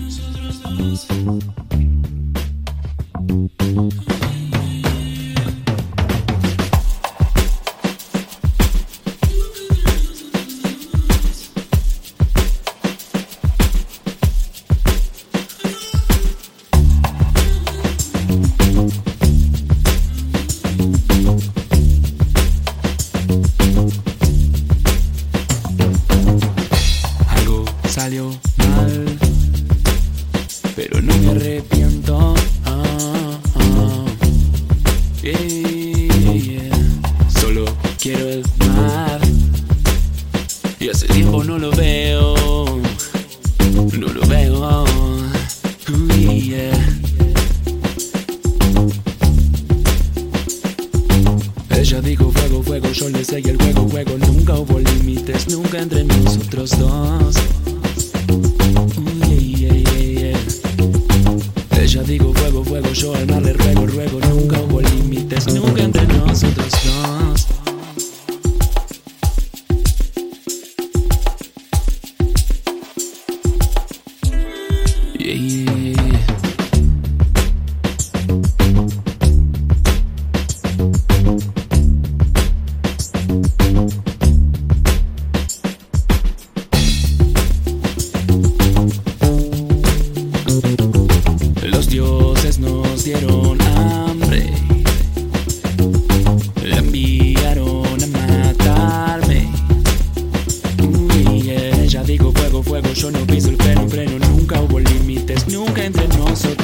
nosotros dos. No lo veo, no lo veo. Ella dijo fuego, fuego, yo le seguí el juego, juego. Nunca hubo límites, nunca entre nosotros dos. Ella dijo fuego, fuego, yo al mar dieron hambre, la enviaron a matarme. Yeah, ella dijo fuego, fuego, yo no piso el freno, freno. Nunca hubo límites, nunca entre nosotros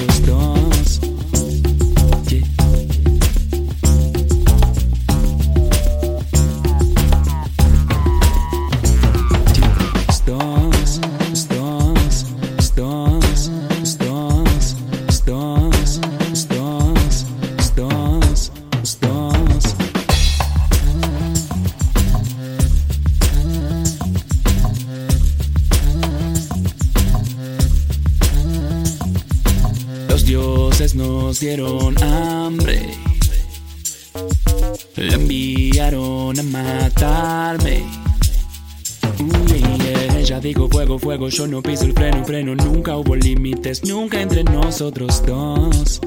Los dioses nos dieron hambre, la enviaron a matarme. Uy, yeah, ella dijo fuego, fuego, yo no piso el freno, freno. Nunca hubo límites, nunca entre nosotros dos.